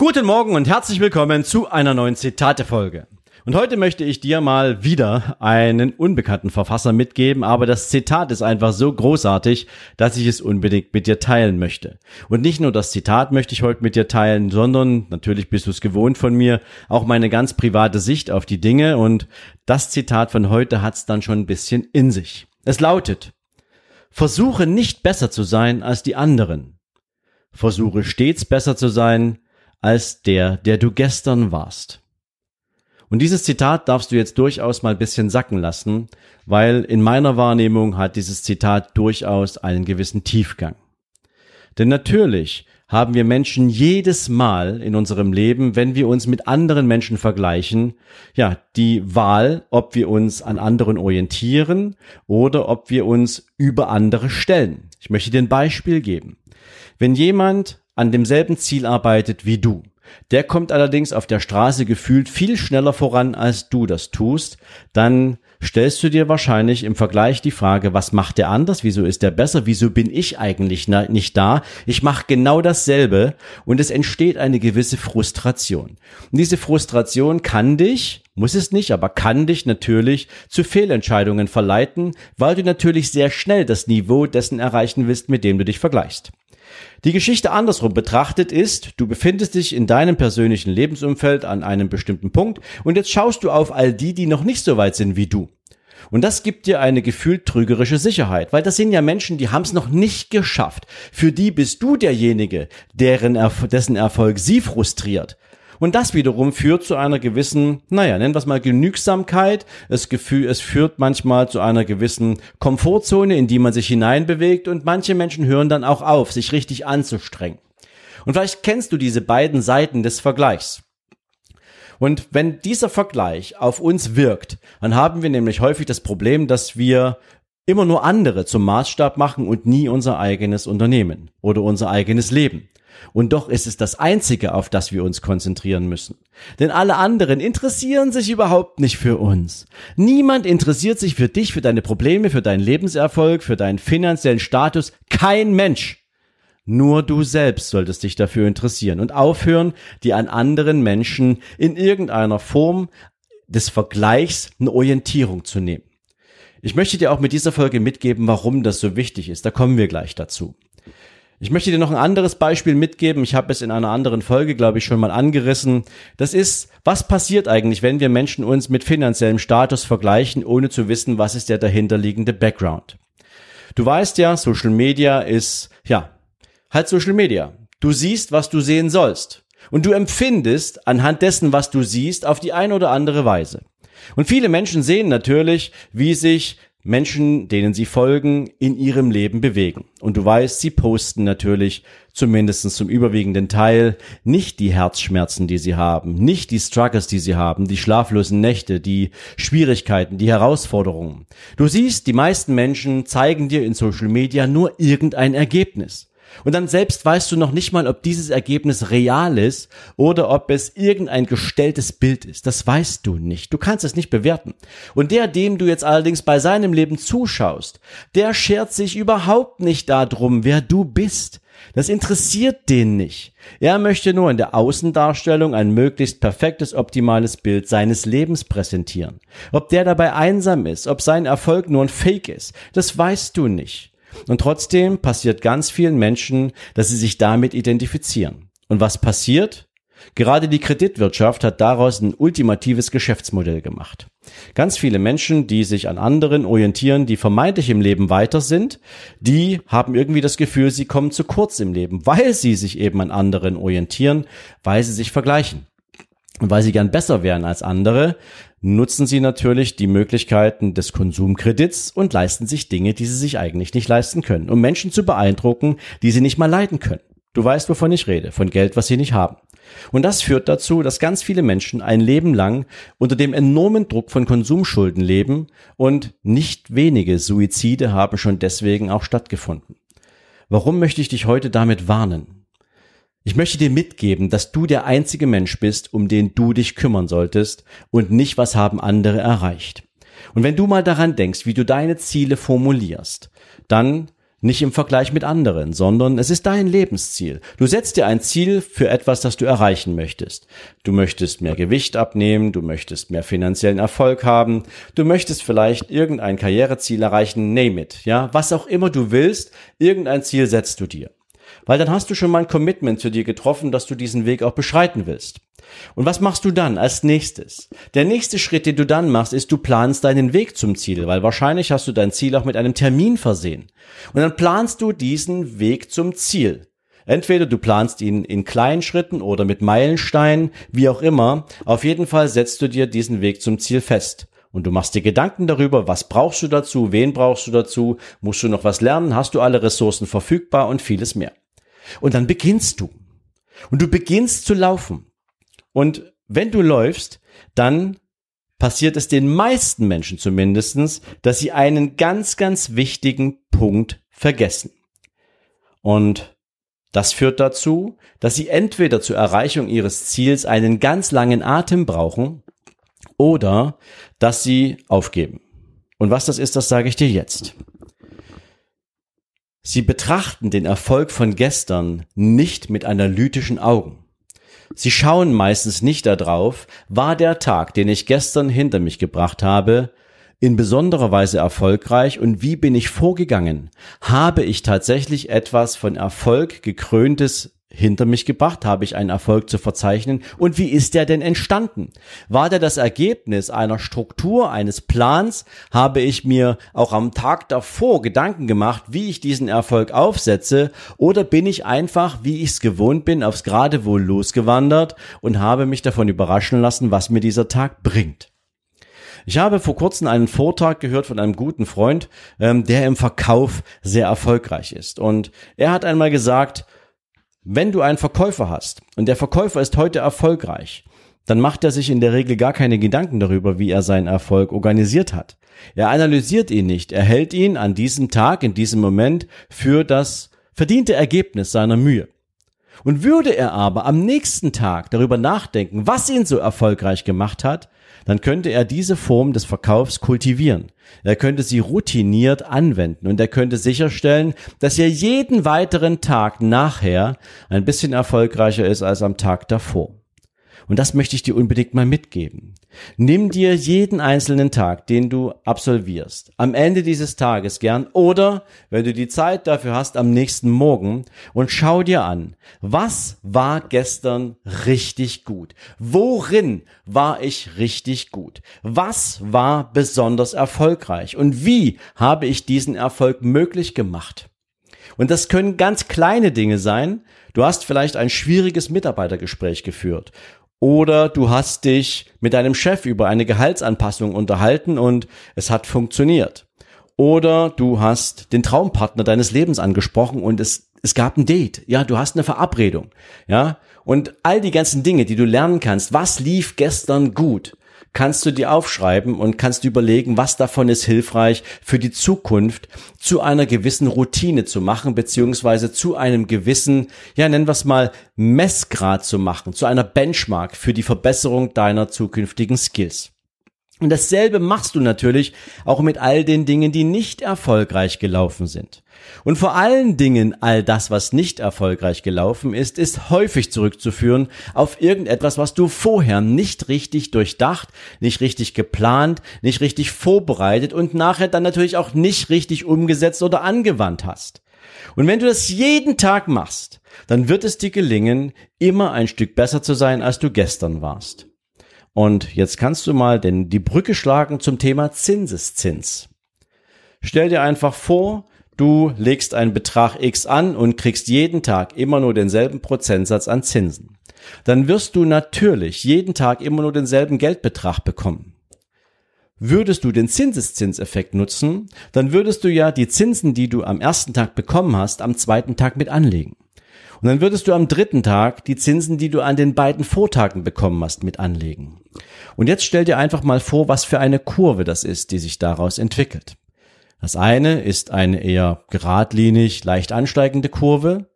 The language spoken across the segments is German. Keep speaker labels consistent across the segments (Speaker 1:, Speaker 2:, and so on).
Speaker 1: Guten Morgen und herzlich willkommen zu einer neuen Zitate-Folge. Und heute möchte ich dir mal wieder einen unbekannten Verfasser mitgeben, aber das Zitat ist einfach so großartig, dass ich es unbedingt mit dir teilen möchte. Und nicht nur das Zitat möchte ich heute mit dir teilen, sondern natürlich bist du es gewohnt von mir, auch meine ganz private Sicht auf die Dinge und das Zitat von heute hat es dann schon ein bisschen in sich. Es lautet, Versuche nicht besser zu sein als die anderen. Versuche stets besser zu sein als der, der du gestern warst. Und dieses Zitat darfst du jetzt durchaus mal ein bisschen sacken lassen, weil in meiner Wahrnehmung hat dieses Zitat durchaus einen gewissen Tiefgang. Denn natürlich haben wir Menschen jedes Mal in unserem Leben, wenn wir uns mit anderen Menschen vergleichen, ja, die Wahl, ob wir uns an anderen orientieren oder ob wir uns über andere stellen. Ich möchte dir ein Beispiel geben. Wenn jemand an demselben Ziel arbeitet wie du. Der kommt allerdings auf der Straße gefühlt viel schneller voran, als du das tust, dann stellst du dir wahrscheinlich im Vergleich die Frage, was macht der anders, wieso ist der besser, wieso bin ich eigentlich nicht da, ich mache genau dasselbe und es entsteht eine gewisse Frustration. Und diese Frustration kann dich, muss es nicht, aber kann dich natürlich zu Fehlentscheidungen verleiten, weil du natürlich sehr schnell das Niveau dessen erreichen willst, mit dem du dich vergleichst. Die Geschichte andersrum betrachtet ist, du befindest dich in deinem persönlichen Lebensumfeld an einem bestimmten Punkt und jetzt schaust du auf all die, die noch nicht so weit sind wie du. Und das gibt dir eine gefühlt trügerische Sicherheit, weil das sind ja Menschen, die haben es noch nicht geschafft. Für die bist du derjenige, deren, dessen Erfolg sie frustriert. Und das wiederum führt zu einer gewissen, naja, nennen wir es mal Genügsamkeit. Es, Gefühl, es führt manchmal zu einer gewissen Komfortzone, in die man sich hineinbewegt und manche Menschen hören dann auch auf, sich richtig anzustrengen. Und vielleicht kennst du diese beiden Seiten des Vergleichs. Und wenn dieser Vergleich auf uns wirkt, dann haben wir nämlich häufig das Problem, dass wir immer nur andere zum Maßstab machen und nie unser eigenes Unternehmen oder unser eigenes Leben. Und doch ist es das Einzige, auf das wir uns konzentrieren müssen. Denn alle anderen interessieren sich überhaupt nicht für uns. Niemand interessiert sich für dich, für deine Probleme, für deinen Lebenserfolg, für deinen finanziellen Status. Kein Mensch. Nur du selbst solltest dich dafür interessieren und aufhören, die an anderen Menschen in irgendeiner Form des Vergleichs eine Orientierung zu nehmen. Ich möchte dir auch mit dieser Folge mitgeben, warum das so wichtig ist. Da kommen wir gleich dazu. Ich möchte dir noch ein anderes Beispiel mitgeben. Ich habe es in einer anderen Folge, glaube ich, schon mal angerissen. Das ist, was passiert eigentlich, wenn wir Menschen uns mit finanziellem Status vergleichen, ohne zu wissen, was ist der dahinterliegende Background. Du weißt ja, Social Media ist, ja, halt Social Media. Du siehst, was du sehen sollst. Und du empfindest anhand dessen, was du siehst, auf die eine oder andere Weise. Und viele Menschen sehen natürlich, wie sich Menschen, denen sie folgen, in ihrem Leben bewegen. Und du weißt, sie posten natürlich, zumindest zum überwiegenden Teil, nicht die Herzschmerzen, die sie haben, nicht die Struggles, die sie haben, die schlaflosen Nächte, die Schwierigkeiten, die Herausforderungen. Du siehst, die meisten Menschen zeigen dir in Social Media nur irgendein Ergebnis. Und dann selbst weißt du noch nicht mal, ob dieses Ergebnis real ist oder ob es irgendein gestelltes Bild ist. Das weißt du nicht. Du kannst es nicht bewerten. Und der, dem du jetzt allerdings bei seinem Leben zuschaust, der schert sich überhaupt nicht darum, wer du bist. Das interessiert den nicht. Er möchte nur in der Außendarstellung ein möglichst perfektes, optimales Bild seines Lebens präsentieren. Ob der dabei einsam ist, ob sein Erfolg nur ein Fake ist, das weißt du nicht. Und trotzdem passiert ganz vielen Menschen, dass sie sich damit identifizieren. Und was passiert? Gerade die Kreditwirtschaft hat daraus ein ultimatives Geschäftsmodell gemacht. Ganz viele Menschen, die sich an anderen orientieren, die vermeintlich im Leben weiter sind, die haben irgendwie das Gefühl, sie kommen zu kurz im Leben, weil sie sich eben an anderen orientieren, weil sie sich vergleichen. Und weil sie gern besser wären als andere, nutzen sie natürlich die Möglichkeiten des Konsumkredits und leisten sich Dinge, die sie sich eigentlich nicht leisten können, um Menschen zu beeindrucken, die sie nicht mal leiden können. Du weißt, wovon ich rede, von Geld, was sie nicht haben. Und das führt dazu, dass ganz viele Menschen ein Leben lang unter dem enormen Druck von Konsumschulden leben und nicht wenige Suizide haben schon deswegen auch stattgefunden. Warum möchte ich dich heute damit warnen? Ich möchte dir mitgeben, dass du der einzige Mensch bist, um den du dich kümmern solltest und nicht, was haben andere erreicht. Und wenn du mal daran denkst, wie du deine Ziele formulierst, dann nicht im Vergleich mit anderen, sondern es ist dein Lebensziel. Du setzt dir ein Ziel für etwas, das du erreichen möchtest. Du möchtest mehr Gewicht abnehmen, du möchtest mehr finanziellen Erfolg haben, du möchtest vielleicht irgendein Karriereziel erreichen, name it, ja, was auch immer du willst, irgendein Ziel setzt du dir. Weil dann hast du schon mal ein Commitment zu dir getroffen, dass du diesen Weg auch beschreiten willst. Und was machst du dann als nächstes? Der nächste Schritt, den du dann machst, ist, du planst deinen Weg zum Ziel, weil wahrscheinlich hast du dein Ziel auch mit einem Termin versehen. Und dann planst du diesen Weg zum Ziel. Entweder du planst ihn in kleinen Schritten oder mit Meilensteinen, wie auch immer. Auf jeden Fall setzt du dir diesen Weg zum Ziel fest. Und du machst dir Gedanken darüber, was brauchst du dazu, wen brauchst du dazu, musst du noch was lernen, hast du alle Ressourcen verfügbar und vieles mehr. Und dann beginnst du. Und du beginnst zu laufen. Und wenn du läufst, dann passiert es den meisten Menschen zumindestens, dass sie einen ganz, ganz wichtigen Punkt vergessen. Und das führt dazu, dass sie entweder zur Erreichung ihres Ziels einen ganz langen Atem brauchen oder dass sie aufgeben. Und was das ist, das sage ich dir jetzt. Sie betrachten den Erfolg von gestern nicht mit analytischen Augen. Sie schauen meistens nicht darauf, war der Tag, den ich gestern hinter mich gebracht habe, in besonderer Weise erfolgreich und wie bin ich vorgegangen? Habe ich tatsächlich etwas von Erfolg gekröntes hinter mich gebracht? Habe ich einen Erfolg zu verzeichnen? Und wie ist der denn entstanden? War der das Ergebnis einer Struktur, eines Plans? Habe ich mir auch am Tag davor Gedanken gemacht, wie ich diesen Erfolg aufsetze? Oder bin ich einfach, wie ich es gewohnt bin, aufs Geradewohl losgewandert und habe mich davon überraschen lassen, was mir dieser Tag bringt? Ich habe vor kurzem einen Vortrag gehört von einem guten Freund, ähm, der im Verkauf sehr erfolgreich ist. Und er hat einmal gesagt, wenn du einen Verkäufer hast und der Verkäufer ist heute erfolgreich, dann macht er sich in der Regel gar keine Gedanken darüber, wie er seinen Erfolg organisiert hat. Er analysiert ihn nicht, er hält ihn an diesem Tag, in diesem Moment für das verdiente Ergebnis seiner Mühe. Und würde er aber am nächsten Tag darüber nachdenken, was ihn so erfolgreich gemacht hat, dann könnte er diese Form des Verkaufs kultivieren. Er könnte sie routiniert anwenden und er könnte sicherstellen, dass er jeden weiteren Tag nachher ein bisschen erfolgreicher ist als am Tag davor. Und das möchte ich dir unbedingt mal mitgeben. Nimm dir jeden einzelnen Tag, den du absolvierst, am Ende dieses Tages gern oder, wenn du die Zeit dafür hast, am nächsten Morgen und schau dir an, was war gestern richtig gut? Worin war ich richtig gut? Was war besonders erfolgreich? Und wie habe ich diesen Erfolg möglich gemacht? Und das können ganz kleine Dinge sein. Du hast vielleicht ein schwieriges Mitarbeitergespräch geführt oder du hast dich mit deinem Chef über eine Gehaltsanpassung unterhalten und es hat funktioniert. Oder du hast den Traumpartner deines Lebens angesprochen und es, es gab ein Date. Ja, du hast eine Verabredung. Ja, und all die ganzen Dinge, die du lernen kannst. Was lief gestern gut? Kannst du dir aufschreiben und kannst überlegen, was davon ist hilfreich für die Zukunft zu einer gewissen Routine zu machen, beziehungsweise zu einem gewissen, ja, nennen wir es mal, Messgrad zu machen, zu einer Benchmark für die Verbesserung deiner zukünftigen Skills. Und dasselbe machst du natürlich auch mit all den Dingen, die nicht erfolgreich gelaufen sind. Und vor allen Dingen all das, was nicht erfolgreich gelaufen ist, ist häufig zurückzuführen auf irgendetwas, was du vorher nicht richtig durchdacht, nicht richtig geplant, nicht richtig vorbereitet und nachher dann natürlich auch nicht richtig umgesetzt oder angewandt hast. Und wenn du das jeden Tag machst, dann wird es dir gelingen, immer ein Stück besser zu sein, als du gestern warst. Und jetzt kannst du mal denn die Brücke schlagen zum Thema Zinseszins. Stell dir einfach vor, du legst einen Betrag X an und kriegst jeden Tag immer nur denselben Prozentsatz an Zinsen. Dann wirst du natürlich jeden Tag immer nur denselben Geldbetrag bekommen. Würdest du den Zinseszinseffekt nutzen, dann würdest du ja die Zinsen, die du am ersten Tag bekommen hast, am zweiten Tag mit anlegen. Und dann würdest du am dritten Tag die Zinsen, die du an den beiden Vortagen bekommen hast, mit anlegen. Und jetzt stell dir einfach mal vor, was für eine Kurve das ist, die sich daraus entwickelt. Das eine ist eine eher geradlinig, leicht ansteigende Kurve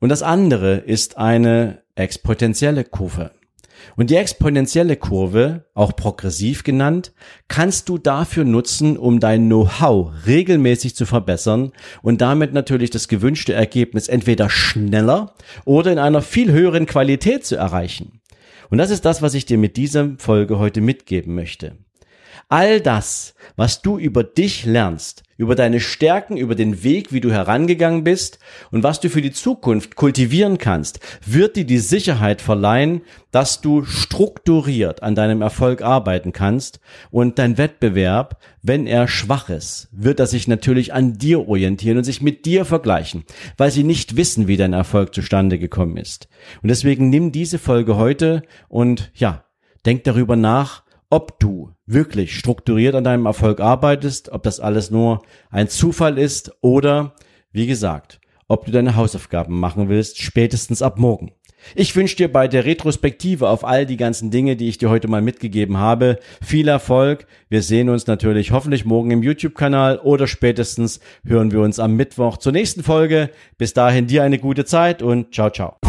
Speaker 1: und das andere ist eine exponentielle Kurve. Und die exponentielle Kurve, auch progressiv genannt, kannst du dafür nutzen, um dein Know-how regelmäßig zu verbessern und damit natürlich das gewünschte Ergebnis entweder schneller oder in einer viel höheren Qualität zu erreichen. Und das ist das, was ich dir mit dieser Folge heute mitgeben möchte. All das, was du über dich lernst, über deine Stärken, über den Weg, wie du herangegangen bist und was du für die Zukunft kultivieren kannst, wird dir die Sicherheit verleihen, dass du strukturiert an deinem Erfolg arbeiten kannst und dein Wettbewerb, wenn er schwach ist, wird er sich natürlich an dir orientieren und sich mit dir vergleichen, weil sie nicht wissen, wie dein Erfolg zustande gekommen ist. Und deswegen nimm diese Folge heute und ja, denk darüber nach, ob du wirklich strukturiert an deinem Erfolg arbeitest, ob das alles nur ein Zufall ist oder, wie gesagt, ob du deine Hausaufgaben machen willst, spätestens ab morgen. Ich wünsche dir bei der Retrospektive auf all die ganzen Dinge, die ich dir heute mal mitgegeben habe, viel Erfolg. Wir sehen uns natürlich hoffentlich morgen im YouTube-Kanal oder spätestens hören wir uns am Mittwoch zur nächsten Folge. Bis dahin dir eine gute Zeit und ciao, ciao.